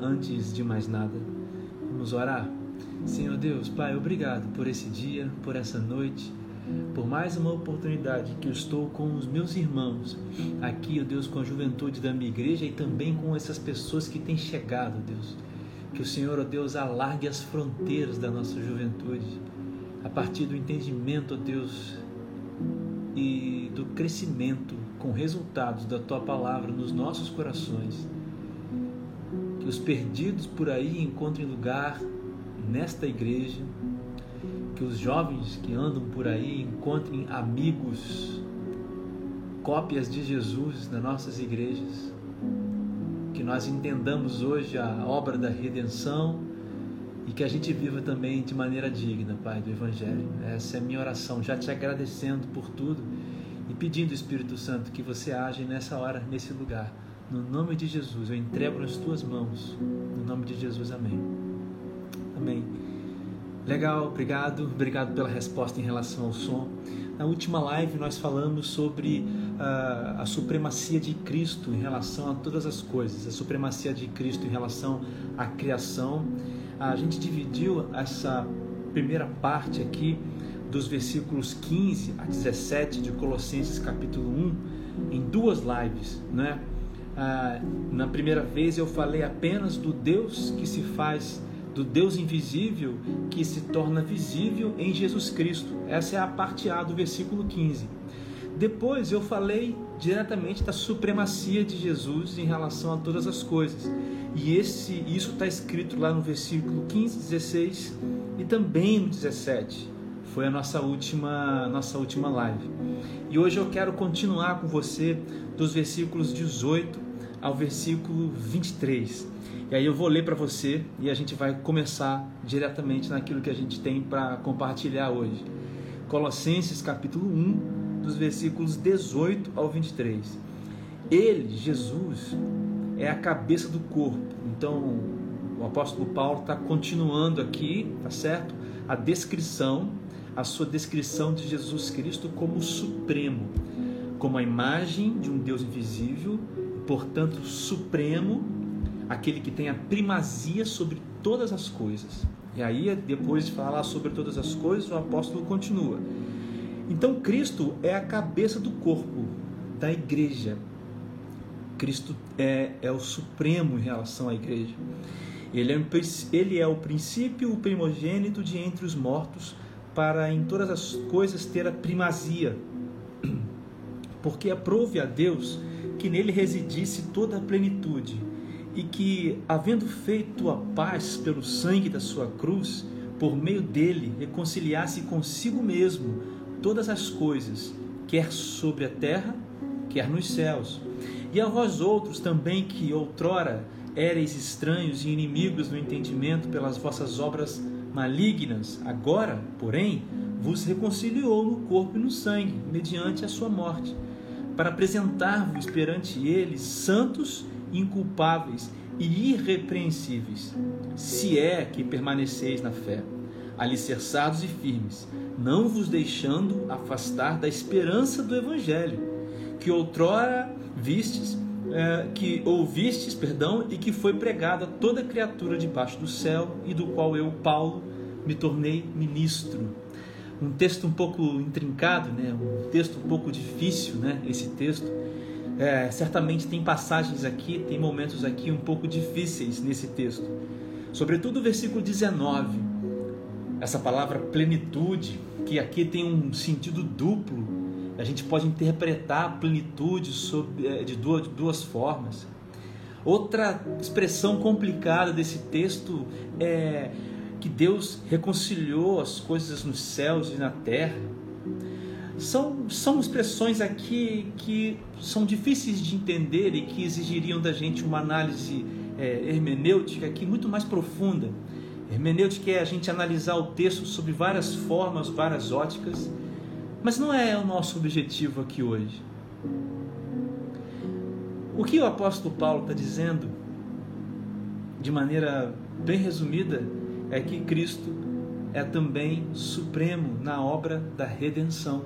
antes de mais nada. Vamos orar? Senhor Deus, Pai, obrigado por esse dia, por essa noite, por mais uma oportunidade que eu estou com os meus irmãos aqui, ó Deus, com a juventude da minha igreja e também com essas pessoas que têm chegado, Deus. Que o Senhor, ó Deus, alargue as fronteiras da nossa juventude a partir do entendimento, ó Deus, e do crescimento com resultados da tua palavra nos nossos corações. Os perdidos por aí encontrem lugar nesta igreja. Que os jovens que andam por aí encontrem amigos, cópias de Jesus nas nossas igrejas. Que nós entendamos hoje a obra da redenção e que a gente viva também de maneira digna, Pai, do Evangelho. Essa é a minha oração, já te agradecendo por tudo e pedindo, Espírito Santo, que você age nessa hora, nesse lugar. No nome de Jesus, eu entrego nas tuas mãos. No nome de Jesus, amém. Amém. Legal, obrigado. Obrigado pela resposta em relação ao som. Na última live nós falamos sobre uh, a supremacia de Cristo em relação a todas as coisas, a supremacia de Cristo em relação à criação a gente dividiu essa primeira parte aqui dos versículos 15 a 17 de Colossenses capítulo 1 em duas lives, né? Ah, na primeira vez eu falei apenas do Deus que se faz, do Deus invisível que se torna visível em Jesus Cristo. Essa é a parte A do versículo 15. Depois eu falei diretamente da supremacia de Jesus em relação a todas as coisas. E esse, isso está escrito lá no versículo 15, 16 e também no 17. Foi a nossa última, nossa última live. E hoje eu quero continuar com você dos versículos 18 ao versículo 23. E aí eu vou ler para você e a gente vai começar diretamente naquilo que a gente tem para compartilhar hoje. Colossenses capítulo 1, dos versículos 18 ao 23. Ele, Jesus, é a cabeça do corpo. Então, o apóstolo Paulo está continuando aqui, tá certo? A descrição, a sua descrição de Jesus Cristo como supremo, como a imagem de um Deus invisível, portanto, supremo, aquele que tem a primazia sobre todas as coisas. E aí, depois de falar sobre todas as coisas, o apóstolo continua. Então, Cristo é a cabeça do corpo, da igreja, Cristo é, é o supremo em relação à igreja. Ele é, ele é o princípio, o primogênito de entre os mortos, para em todas as coisas ter a primazia. Porque aprove a Deus que nele residisse toda a plenitude, e que, havendo feito a paz pelo sangue da sua cruz, por meio dele reconciliasse consigo mesmo todas as coisas, quer sobre a terra, quer nos céus e a vós outros também que outrora éreis estranhos e inimigos no entendimento pelas vossas obras malignas, agora, porém, vos reconciliou no corpo e no sangue, mediante a sua morte, para apresentar-vos perante ele santos, inculpáveis e irrepreensíveis, se é que permaneceis na fé, alicerçados e firmes, não vos deixando afastar da esperança do evangelho, que outrora vistes, é, que ouvistes, perdão, e que foi pregado a toda criatura debaixo do céu e do qual eu, Paulo, me tornei ministro. Um texto um pouco intrincado, né? Um texto um pouco difícil, né? Esse texto. É, certamente tem passagens aqui, tem momentos aqui um pouco difíceis nesse texto. Sobretudo o versículo 19. Essa palavra plenitude, que aqui tem um sentido duplo, a gente pode interpretar a plenitude eh, de duas, de duas formas. Outra expressão complicada desse texto é que Deus reconciliou as coisas nos céus e na terra. São, são expressões aqui que são difíceis de entender e que exigiriam da gente uma análise é, hermenêutica aqui muito mais profunda. Hermenêutica é a gente analisar o texto sob várias formas, várias óticas mas não é o nosso objetivo aqui hoje. O que o apóstolo Paulo está dizendo, de maneira bem resumida, é que Cristo é também supremo na obra da redenção.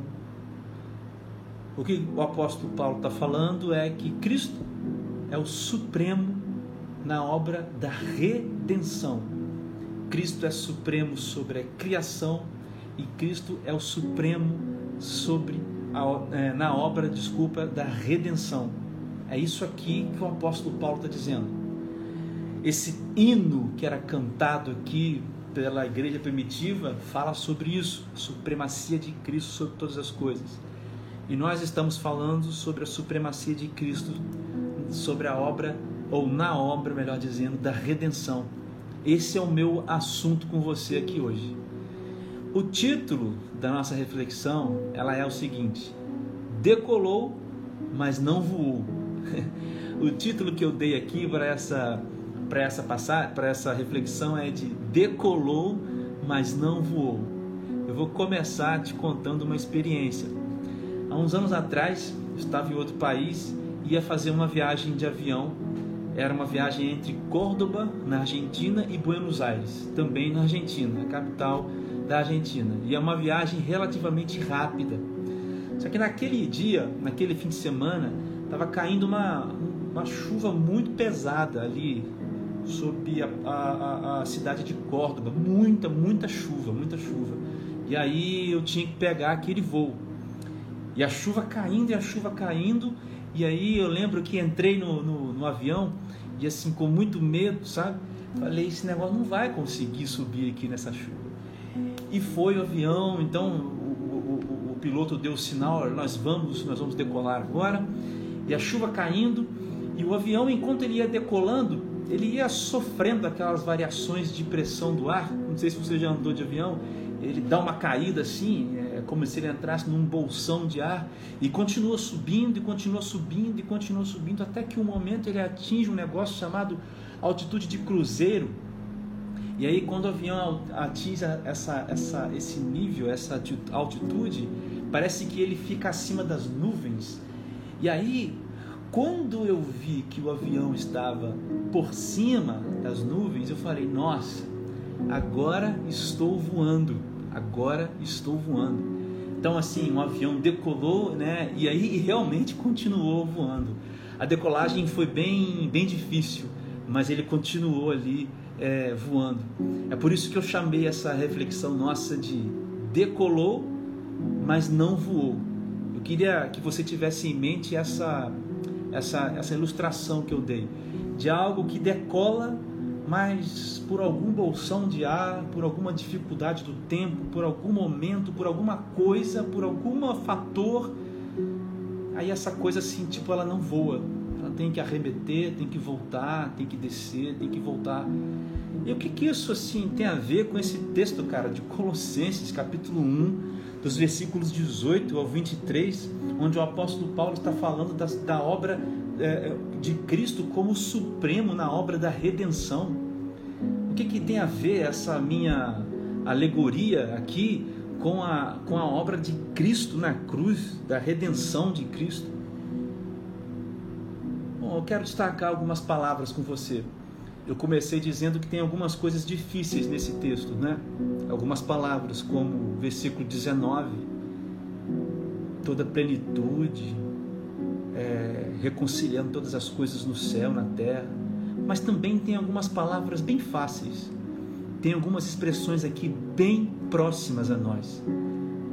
O que o apóstolo Paulo está falando é que Cristo é o supremo na obra da redenção. Cristo é supremo sobre a criação e Cristo é o supremo sobre a, é, na obra, desculpa, da redenção. É isso aqui que o apóstolo Paulo está dizendo. Esse hino que era cantado aqui pela igreja primitiva fala sobre isso, a supremacia de Cristo sobre todas as coisas. E nós estamos falando sobre a supremacia de Cristo sobre a obra ou na obra, melhor dizendo, da redenção. Esse é o meu assunto com você aqui hoje. O título da nossa reflexão, ela é o seguinte: Decolou, mas não voou. o título que eu dei aqui para essa para essa passar, para essa reflexão é de Decolou, mas não voou. Eu vou começar te contando uma experiência. Há uns anos atrás, estava em outro país, ia fazer uma viagem de avião era uma viagem entre Córdoba, na Argentina, e Buenos Aires, também na Argentina, a capital da Argentina. E é uma viagem relativamente rápida. Só que naquele dia, naquele fim de semana, estava caindo uma, uma chuva muito pesada ali sobre a, a, a, cidade de Córdoba. Muita, muita chuva, muita chuva. E aí eu tinha que pegar aquele voo. E a chuva caindo e a chuva caindo. E aí eu lembro que entrei no, no, no avião e assim, com muito medo, sabe? Falei, esse negócio não vai conseguir subir aqui nessa chuva. E foi o avião, então o, o, o piloto deu o sinal, nós vamos, nós vamos decolar agora. E a chuva caindo, e o avião, enquanto ele ia decolando, ele ia sofrendo aquelas variações de pressão do ar. Não sei se você já andou de avião, ele dá uma caída assim, é como se ele entrasse num bolsão de ar e continua subindo e continua subindo e continua subindo até que um momento ele atinge um negócio chamado altitude de cruzeiro. E aí quando o avião atinge essa, essa, esse nível, essa altitude, parece que ele fica acima das nuvens. E aí quando eu vi que o avião estava por cima das nuvens, eu falei: "Nossa, agora estou voando" agora estou voando. Então, assim, um avião decolou, né? E aí realmente continuou voando. A decolagem foi bem, bem difícil, mas ele continuou ali é, voando. É por isso que eu chamei essa reflexão nossa de decolou, mas não voou. Eu queria que você tivesse em mente essa, essa, essa ilustração que eu dei de algo que decola, mas por algum bolsão de ar, por alguma dificuldade do tempo, por algum momento, por alguma coisa, por algum fator, aí essa coisa assim, tipo, ela não voa. Tem que arremeter, tem que voltar, tem que descer, tem que voltar. E o que que isso assim tem a ver com esse texto, cara, de Colossenses, capítulo 1, dos versículos 18 ao 23, onde o apóstolo Paulo está falando da, da obra é, de Cristo como supremo na obra da redenção. O que, que tem a ver essa minha alegoria aqui com a, com a obra de Cristo na cruz, da redenção de Cristo? Eu quero destacar algumas palavras com você. Eu comecei dizendo que tem algumas coisas difíceis nesse texto, né? Algumas palavras, como o versículo 19, toda plenitude, é, reconciliando todas as coisas no céu, na terra. Mas também tem algumas palavras bem fáceis, tem algumas expressões aqui bem próximas a nós,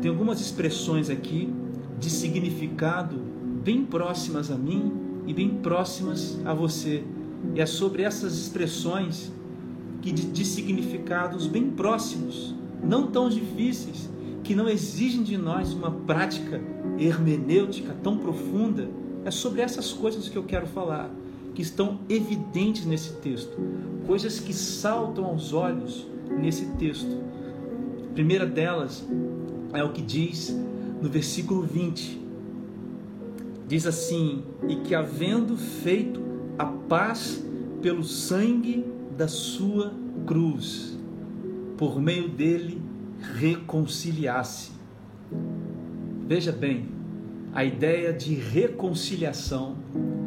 tem algumas expressões aqui de significado bem próximas a mim e bem próximas a você. E é sobre essas expressões que de, de significados bem próximos, não tão difíceis, que não exigem de nós uma prática hermenêutica tão profunda, é sobre essas coisas que eu quero falar, que estão evidentes nesse texto, coisas que saltam aos olhos nesse texto. A primeira delas é o que diz no versículo 20. Diz assim: E que havendo feito a paz pelo sangue da sua cruz, por meio dele reconciliasse. Veja bem, a ideia de reconciliação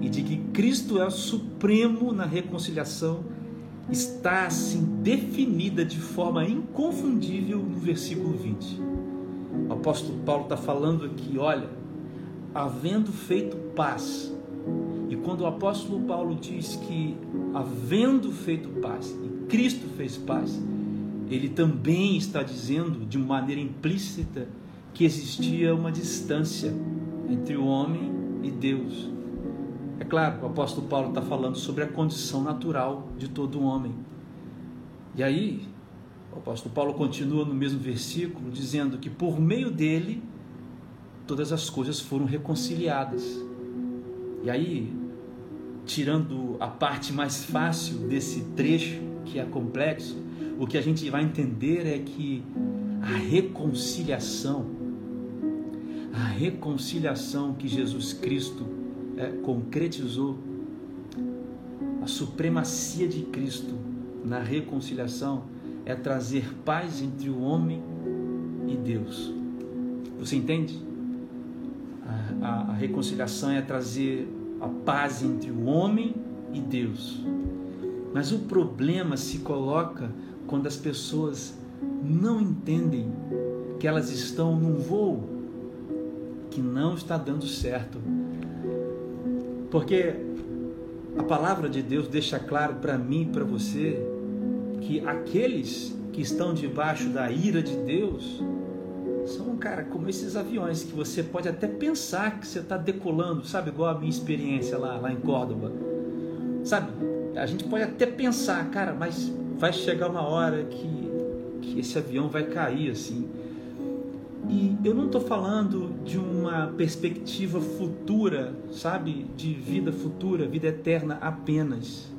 e de que Cristo é o supremo na reconciliação está assim definida de forma inconfundível no versículo 20. O apóstolo Paulo está falando aqui, olha, havendo feito paz. E quando o apóstolo Paulo diz que havendo feito paz, e Cristo fez paz, ele também está dizendo de maneira implícita que existia uma distância entre o homem e Deus. É claro, o apóstolo Paulo está falando sobre a condição natural de todo homem. E aí, o apóstolo Paulo continua no mesmo versículo, dizendo que por meio dele todas as coisas foram reconciliadas. E aí, tirando a parte mais fácil desse trecho, que é complexo, o que a gente vai entender é que a reconciliação, a reconciliação que Jesus Cristo é, concretizou, a supremacia de Cristo na reconciliação é trazer paz entre o homem e Deus. Você entende? A, a, reconciliação é trazer a paz entre o homem e Deus. Mas o problema se coloca quando as pessoas não entendem que elas estão num voo que não está dando certo. Porque a palavra de Deus deixa claro para mim e para você que aqueles que estão debaixo da ira de Deus são, cara, como esses aviões que você pode até pensar que você está decolando, sabe? Igual a minha experiência lá, lá em Córdoba. Sabe? A gente pode até pensar, cara, mas vai chegar uma hora que, que esse avião vai cair assim. E eu não estou falando de uma perspectiva futura, sabe? De vida futura, vida eterna apenas.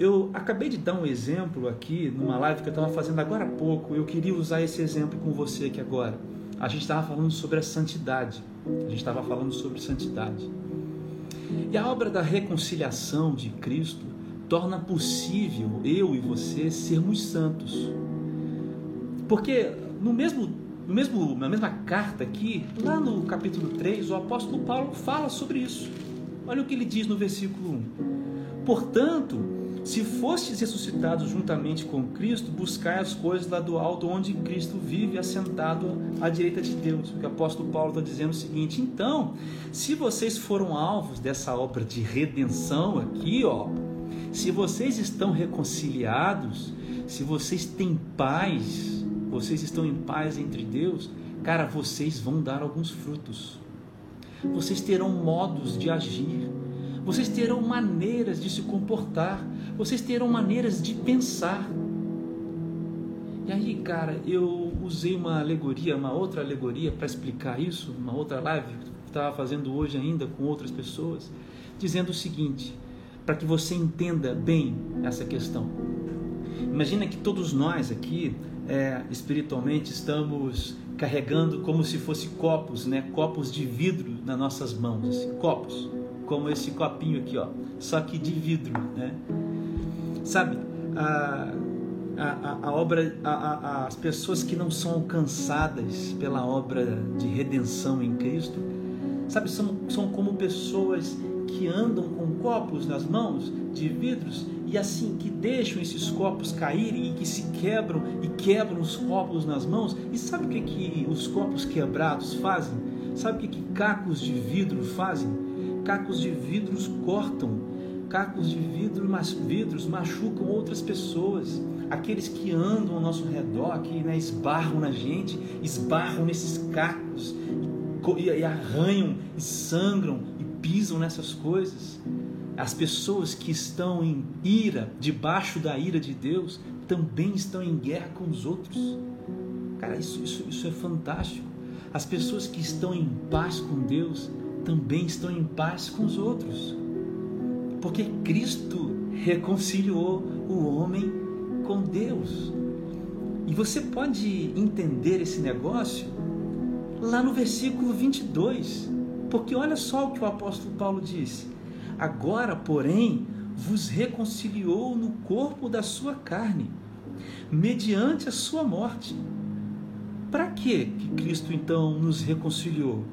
Eu acabei de dar um exemplo aqui numa live que eu estava fazendo agora há pouco. Eu queria usar esse exemplo com você aqui agora. A gente estava falando sobre a santidade. A gente estava falando sobre santidade. E a obra da reconciliação de Cristo torna possível eu e você sermos santos. Porque no mesmo, no mesmo, na mesma carta aqui, lá no capítulo 3, o apóstolo Paulo fala sobre isso. Olha o que ele diz no versículo 1. Portanto, se fostes ressuscitados juntamente com Cristo, buscai as coisas lá do alto, onde Cristo vive assentado à direita de Deus. O apóstolo Paulo está dizendo o seguinte: então, se vocês foram alvos dessa obra de redenção aqui, ó, se vocês estão reconciliados, se vocês têm paz, vocês estão em paz entre Deus, cara, vocês vão dar alguns frutos. Vocês terão modos de agir vocês terão maneiras de se comportar, vocês terão maneiras de pensar. E aí, cara, eu usei uma alegoria, uma outra alegoria para explicar isso, uma outra live que estava fazendo hoje ainda com outras pessoas, dizendo o seguinte, para que você entenda bem essa questão. Imagina que todos nós aqui, é, espiritualmente, estamos carregando como se fosse copos, né? Copos de vidro nas nossas mãos, assim, copos como esse copinho aqui, ó, só que de vidro, né? Sabe, a, a, a obra, a, as pessoas que não são alcançadas pela obra de redenção em Cristo, sabe, são, são como pessoas que andam com copos nas mãos de vidros e assim que deixam esses copos caírem e que se quebram e quebram os copos nas mãos. E sabe o que, que os copos quebrados fazem? Sabe o que, que cacos de vidro fazem? Cacos de vidros cortam, cacos de vidro, mas vidros machucam outras pessoas. Aqueles que andam ao nosso redor, que né, esbarram na gente, esbarram nesses cacos e, e arranham e sangram e pisam nessas coisas. As pessoas que estão em ira, debaixo da ira de Deus, também estão em guerra com os outros. Cara, isso, isso, isso é fantástico. As pessoas que estão em paz com Deus, também estão em paz com os outros. Porque Cristo reconciliou o homem com Deus. E você pode entender esse negócio lá no versículo 22. Porque olha só o que o apóstolo Paulo disse: Agora, porém, vos reconciliou no corpo da sua carne, mediante a sua morte. Para que Cristo então nos reconciliou?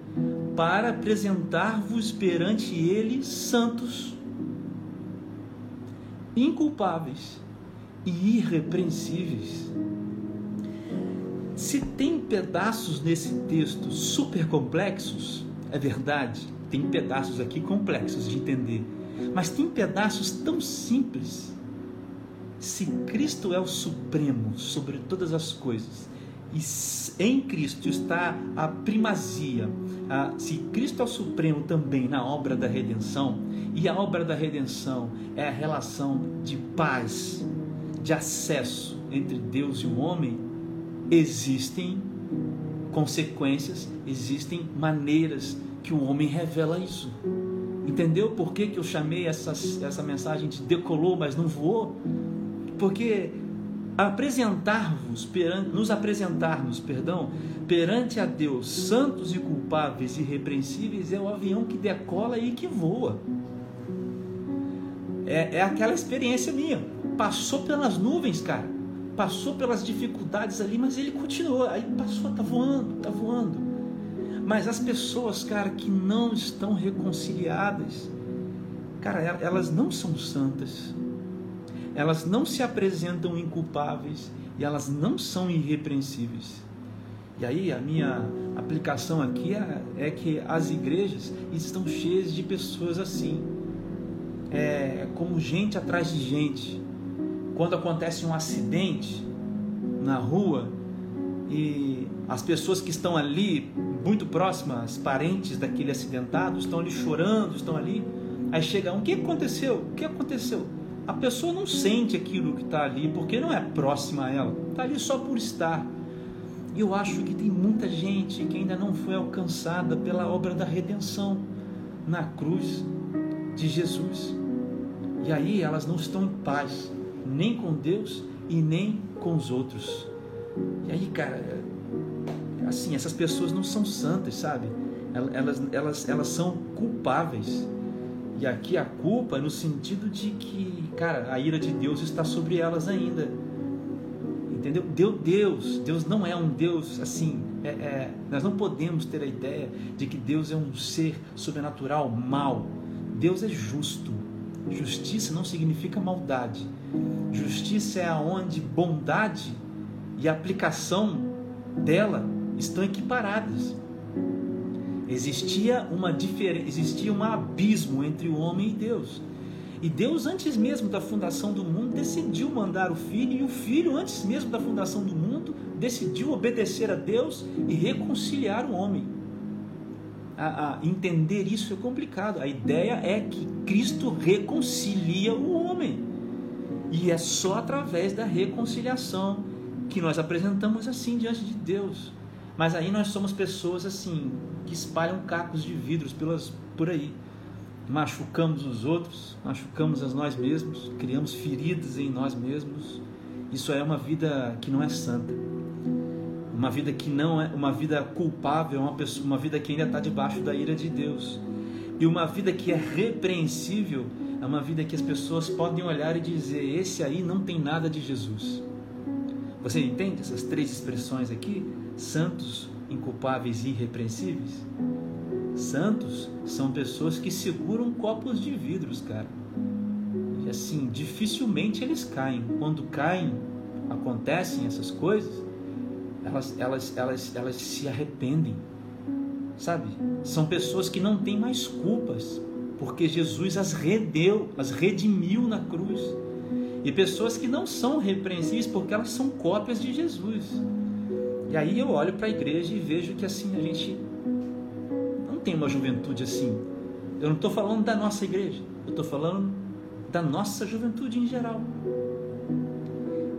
para apresentar-vos perante Ele santos, inculpáveis e irrepreensíveis. Se tem pedaços nesse texto super complexos, é verdade, tem pedaços aqui complexos de entender, Mas tem pedaços tão simples. Se Cristo é o supremo sobre todas as coisas, e em Cristo está a primazia, se Cristo é o supremo também na obra da redenção, e a obra da redenção é a relação de paz, de acesso entre Deus e o homem, existem consequências, existem maneiras que o homem revela isso. Entendeu por que, que eu chamei essa, essa mensagem de decolou, mas não voou? Porque apresentar-vos, nos apresentarmos, perdão, perante a Deus, santos e culpáveis e irrepreensíveis, é o avião que decola e que voa. É, é aquela experiência minha. Passou pelas nuvens, cara. Passou pelas dificuldades ali, mas ele continuou. Aí passou, tá voando, tá voando. Mas as pessoas, cara, que não estão reconciliadas, cara, elas não são santas elas não se apresentam inculpáveis e elas não são irrepreensíveis. E aí a minha aplicação aqui é, é que as igrejas estão cheias de pessoas assim, é, como gente atrás de gente. Quando acontece um acidente na rua e as pessoas que estão ali, muito próximas, parentes daquele acidentado, estão ali chorando, estão ali. Aí chega um: o que aconteceu? O que aconteceu? A pessoa não sente aquilo que está ali porque não é próxima a ela, está ali só por estar. E eu acho que tem muita gente que ainda não foi alcançada pela obra da redenção na cruz de Jesus. E aí elas não estão em paz, nem com Deus e nem com os outros. E aí, cara, assim, essas pessoas não são santas, sabe? Elas, elas, elas são culpáveis. E aqui a culpa no sentido de que, cara, a ira de Deus está sobre elas ainda. Entendeu? Deus, Deus, Deus não é um Deus assim. É, é, nós não podemos ter a ideia de que Deus é um ser sobrenatural, mal. Deus é justo. Justiça não significa maldade. Justiça é aonde bondade e aplicação dela estão equiparadas. Existia uma diferença, existia um abismo entre o homem e Deus. E Deus, antes mesmo da fundação do mundo, decidiu mandar o Filho, e o Filho, antes mesmo da fundação do mundo, decidiu obedecer a Deus e reconciliar o homem. A, a entender isso é complicado. A ideia é que Cristo reconcilia o homem. E é só através da reconciliação que nós apresentamos assim diante de Deus. Mas aí nós somos pessoas assim, que espalham cacos de vidros pelas, por aí. Machucamos os outros, machucamos a nós mesmos, criamos feridas em nós mesmos. Isso é uma vida que não é santa. Uma vida que não é uma vida culpável, uma, pessoa, uma vida que ainda está debaixo da ira de Deus. E uma vida que é repreensível é uma vida que as pessoas podem olhar e dizer: esse aí não tem nada de Jesus. Você entende essas três expressões aqui? Santos, inculpáveis e irrepreensíveis? Santos são pessoas que seguram copos de vidros, cara. E assim, dificilmente eles caem. Quando caem, acontecem essas coisas, elas, elas, elas, elas se arrependem. Sabe? São pessoas que não têm mais culpas, porque Jesus as redeu, as redimiu na cruz. E pessoas que não são repreensíveis porque elas são cópias de Jesus. E aí eu olho para a igreja e vejo que assim a gente não tem uma juventude assim. Eu não estou falando da nossa igreja, eu estou falando da nossa juventude em geral.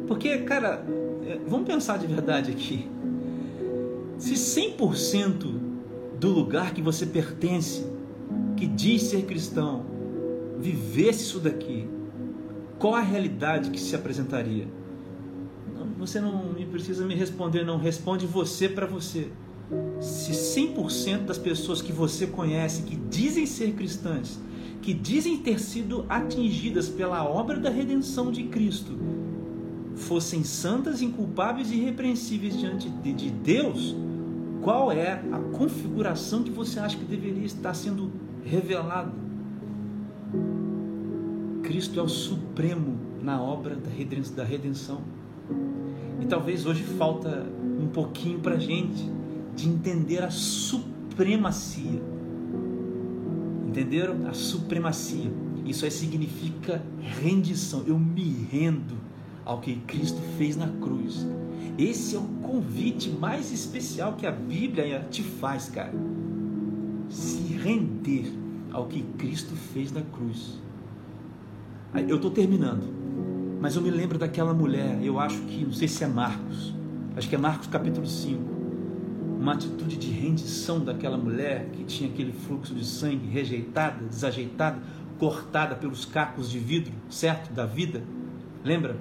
Porque, cara, é, vamos pensar de verdade aqui. Se 100% do lugar que você pertence, que diz ser cristão, vivesse isso daqui, qual a realidade que se apresentaria? Você não precisa me responder, não. Responde você para você. Se 100% das pessoas que você conhece, que dizem ser cristãs, que dizem ter sido atingidas pela obra da redenção de Cristo, fossem santas, inculpáveis e irrepreensíveis diante de Deus, qual é a configuração que você acha que deveria estar sendo revelada? Cristo é o supremo na obra da redenção. E talvez hoje falta um pouquinho para gente de entender a supremacia. Entenderam? A supremacia. Isso aí significa rendição. Eu me rendo ao que Cristo fez na cruz. Esse é o convite mais especial que a Bíblia te faz, cara. Se render ao que Cristo fez na cruz. Eu estou terminando, mas eu me lembro daquela mulher, eu acho que, não sei se é Marcos, acho que é Marcos capítulo 5, uma atitude de rendição daquela mulher que tinha aquele fluxo de sangue rejeitada, desajeitada, cortada pelos cacos de vidro, certo? Da vida. Lembra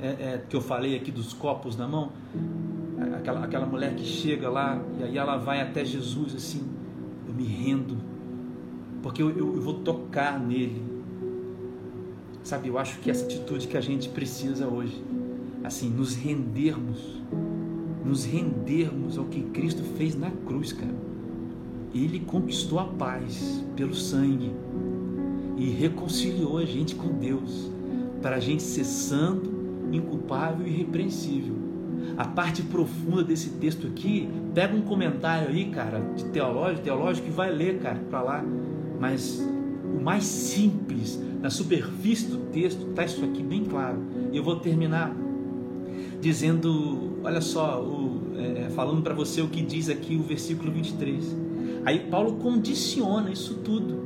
é, é, que eu falei aqui dos copos na mão? Aquela, aquela mulher que chega lá e aí ela vai até Jesus assim, eu me rendo, porque eu, eu, eu vou tocar nele. Sabe, eu acho que essa atitude que a gente precisa hoje, assim, nos rendermos, nos rendermos ao que Cristo fez na cruz, cara. Ele conquistou a paz pelo sangue e reconciliou a gente com Deus, para a gente ser santo, inculpável e irrepreensível. A parte profunda desse texto aqui, pega um comentário aí, cara, de teológico, teológico e vai ler, cara, para lá. Mas mais simples, na superfície do texto, está isso aqui bem claro. Eu vou terminar dizendo, olha só, o, é, falando para você o que diz aqui o versículo 23. Aí Paulo condiciona isso tudo.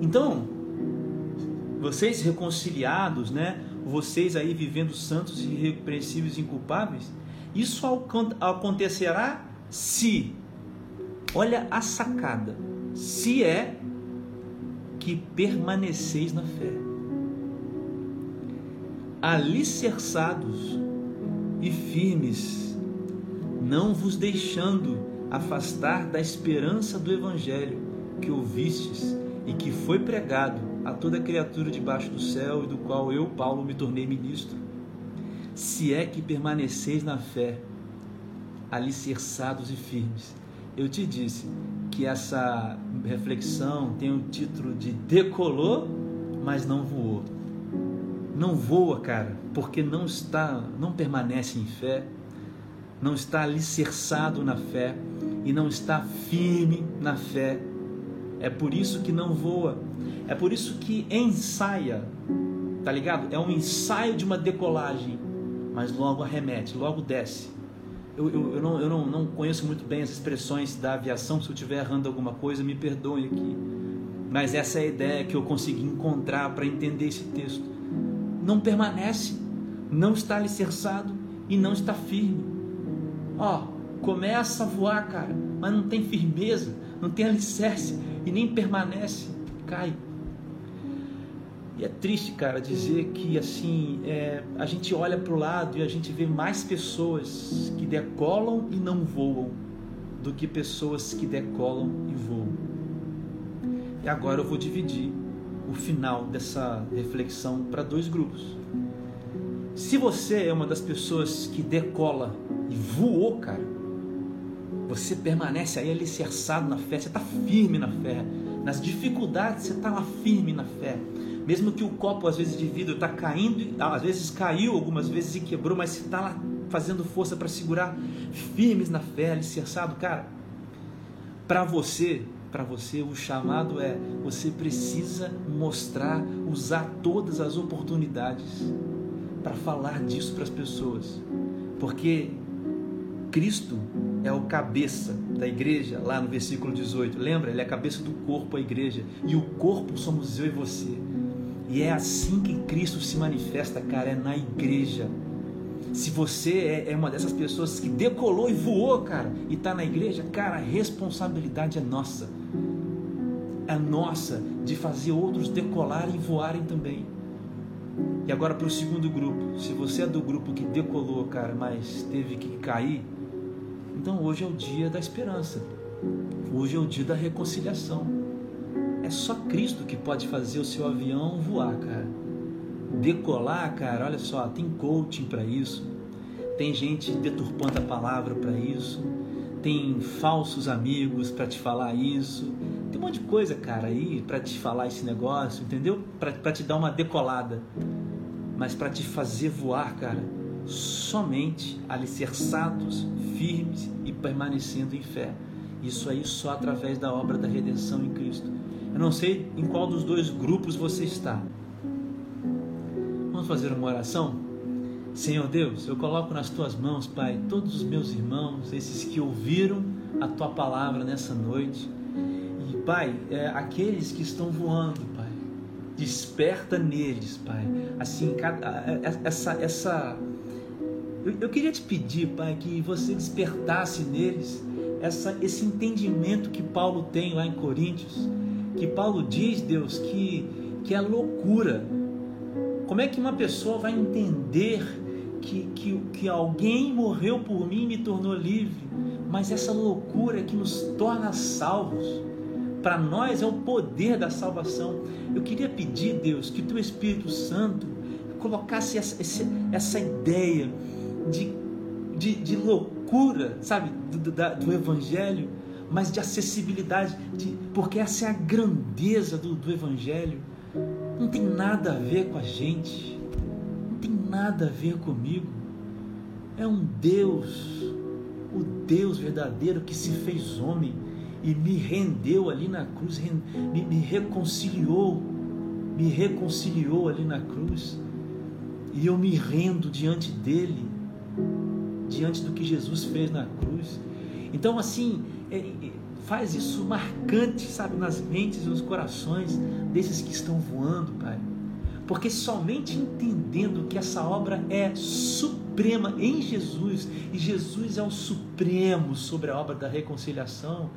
Então, vocês reconciliados, né? Vocês aí vivendo santos, irrepreensíveis e inculpáveis, isso acontecerá se, olha a sacada, se é que permaneceis na fé, alicerçados e firmes, não vos deixando afastar da esperança do Evangelho que ouvistes e que foi pregado a toda criatura debaixo do céu e do qual eu, Paulo, me tornei ministro. Se é que permaneceis na fé, alicerçados e firmes. Eu te disse que essa reflexão tem o título de Decolou, mas não voou. Não voa, cara, porque não está, não permanece em fé, não está alicerçado na fé e não está firme na fé. É por isso que não voa. É por isso que ensaia, tá ligado? É um ensaio de uma decolagem, mas logo arremete, logo desce eu, eu, eu, não, eu não, não conheço muito bem as expressões da aviação, se eu estiver errando alguma coisa, me perdoem aqui. Mas essa é a ideia que eu consegui encontrar para entender esse texto. Não permanece, não está alicerçado e não está firme. Ó, começa a voar, cara, mas não tem firmeza, não tem alicerce e nem permanece, cai. E é triste, cara, dizer que assim é, a gente olha para o lado e a gente vê mais pessoas que decolam e não voam do que pessoas que decolam e voam. E agora eu vou dividir o final dessa reflexão para dois grupos. Se você é uma das pessoas que decola e voou, cara, você permanece aí alicerçado na fé, você está firme na fé. Nas dificuldades, você está lá firme na fé mesmo que o copo às vezes de vidro está caindo, às vezes caiu algumas vezes e quebrou, mas você está lá fazendo força para segurar firmes na fé, alicerçado, cara. Para você, para você o chamado é você precisa mostrar, usar todas as oportunidades para falar disso para as pessoas. Porque Cristo é o cabeça da igreja, lá no versículo 18. Lembra? Ele é a cabeça do corpo, a igreja. E o corpo somos eu e você. E é assim que Cristo se manifesta, cara, é na igreja. Se você é, é uma dessas pessoas que decolou e voou, cara, e está na igreja, cara, a responsabilidade é nossa. É nossa de fazer outros decolarem e voarem também. E agora para o segundo grupo. Se você é do grupo que decolou, cara, mas teve que cair, então hoje é o dia da esperança. Hoje é o dia da reconciliação. É só Cristo que pode fazer o seu avião voar, cara. Decolar, cara, olha só, tem coaching para isso. Tem gente deturpando a palavra para isso. Tem falsos amigos para te falar isso. Tem um monte de coisa, cara, aí para te falar esse negócio, entendeu? Para te dar uma decolada. Mas para te fazer voar, cara, somente alicerçados, firmes e permanecendo em fé. Isso aí só através da obra da redenção em Cristo. Eu não sei em qual dos dois grupos você está. Vamos fazer uma oração? Senhor Deus, eu coloco nas tuas mãos, Pai, todos os meus irmãos, esses que ouviram a tua palavra nessa noite. E, Pai, é, aqueles que estão voando, Pai, desperta neles, Pai. Assim, essa, essa. Eu, eu queria te pedir, Pai, que você despertasse neles essa, esse entendimento que Paulo tem lá em Coríntios, que Paulo diz, Deus, que, que é loucura. Como é que uma pessoa vai entender que, que, que alguém morreu por mim e me tornou livre? Mas essa loucura que nos torna salvos, para nós é o poder da salvação. Eu queria pedir, Deus, que o Espírito Santo colocasse essa, essa ideia de, de, de loucura loucura, sabe, do, do, do Evangelho, mas de acessibilidade, de, porque essa é a grandeza do, do Evangelho. Não tem nada a ver com a gente, não tem nada a ver comigo. É um Deus, o Deus verdadeiro que se fez homem e me rendeu ali na cruz, me, me reconciliou, me reconciliou ali na cruz, e eu me rendo diante dele diante do que Jesus fez na cruz. Então, assim, é, é, faz isso marcante, sabe, nas mentes e nos corações desses que estão voando, Pai. Porque somente entendendo que essa obra é suprema em Jesus, e Jesus é o supremo sobre a obra da reconciliação,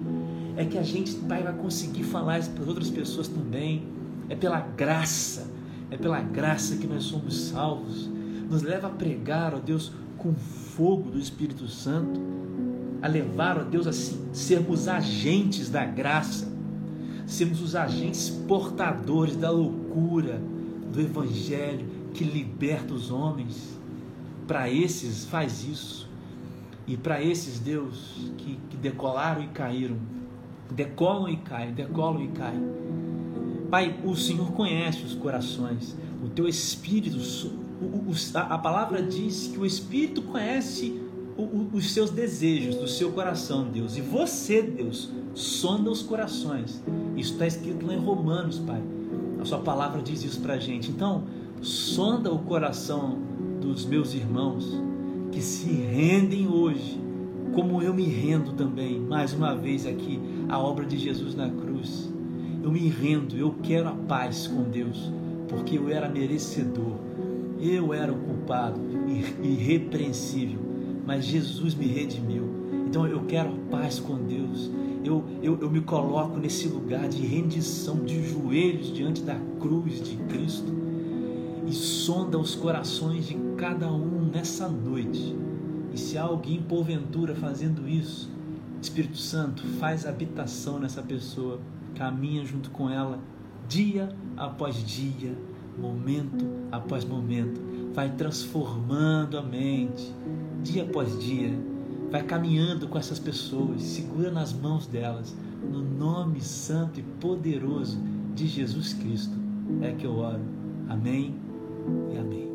é que a gente Pai, vai conseguir falar isso para outras pessoas também. É pela graça, é pela graça que nós somos salvos. Nos leva a pregar, ó Deus, com fogo do Espírito Santo, a levar, ó Deus, assim, sermos agentes da graça, sermos os agentes portadores da loucura do Evangelho que liberta os homens. Para esses, faz isso. E para esses, Deus, que, que decolaram e caíram, decolam e caem, decolam e caem. Pai, o Senhor conhece os corações, o teu Espírito a palavra diz que o Espírito conhece os seus desejos do seu coração, Deus. E você, Deus, sonda os corações. Isso está escrito lá em Romanos, Pai. A sua palavra diz isso para gente. Então, sonda o coração dos meus irmãos que se rendem hoje, como eu me rendo também, mais uma vez aqui, a obra de Jesus na cruz. Eu me rendo, eu quero a paz com Deus, porque eu era merecedor eu era o culpado, irrepreensível, mas Jesus me redimiu. Então eu quero paz com Deus. Eu, eu, eu me coloco nesse lugar de rendição, de joelhos diante da cruz de Cristo e sonda os corações de cada um nessa noite. E se há alguém porventura fazendo isso, Espírito Santo faz habitação nessa pessoa, caminha junto com ela dia após dia momento após momento, vai transformando a mente, dia após dia, vai caminhando com essas pessoas, segura nas mãos delas, no nome santo e poderoso de Jesus Cristo. É que eu oro. Amém e amém.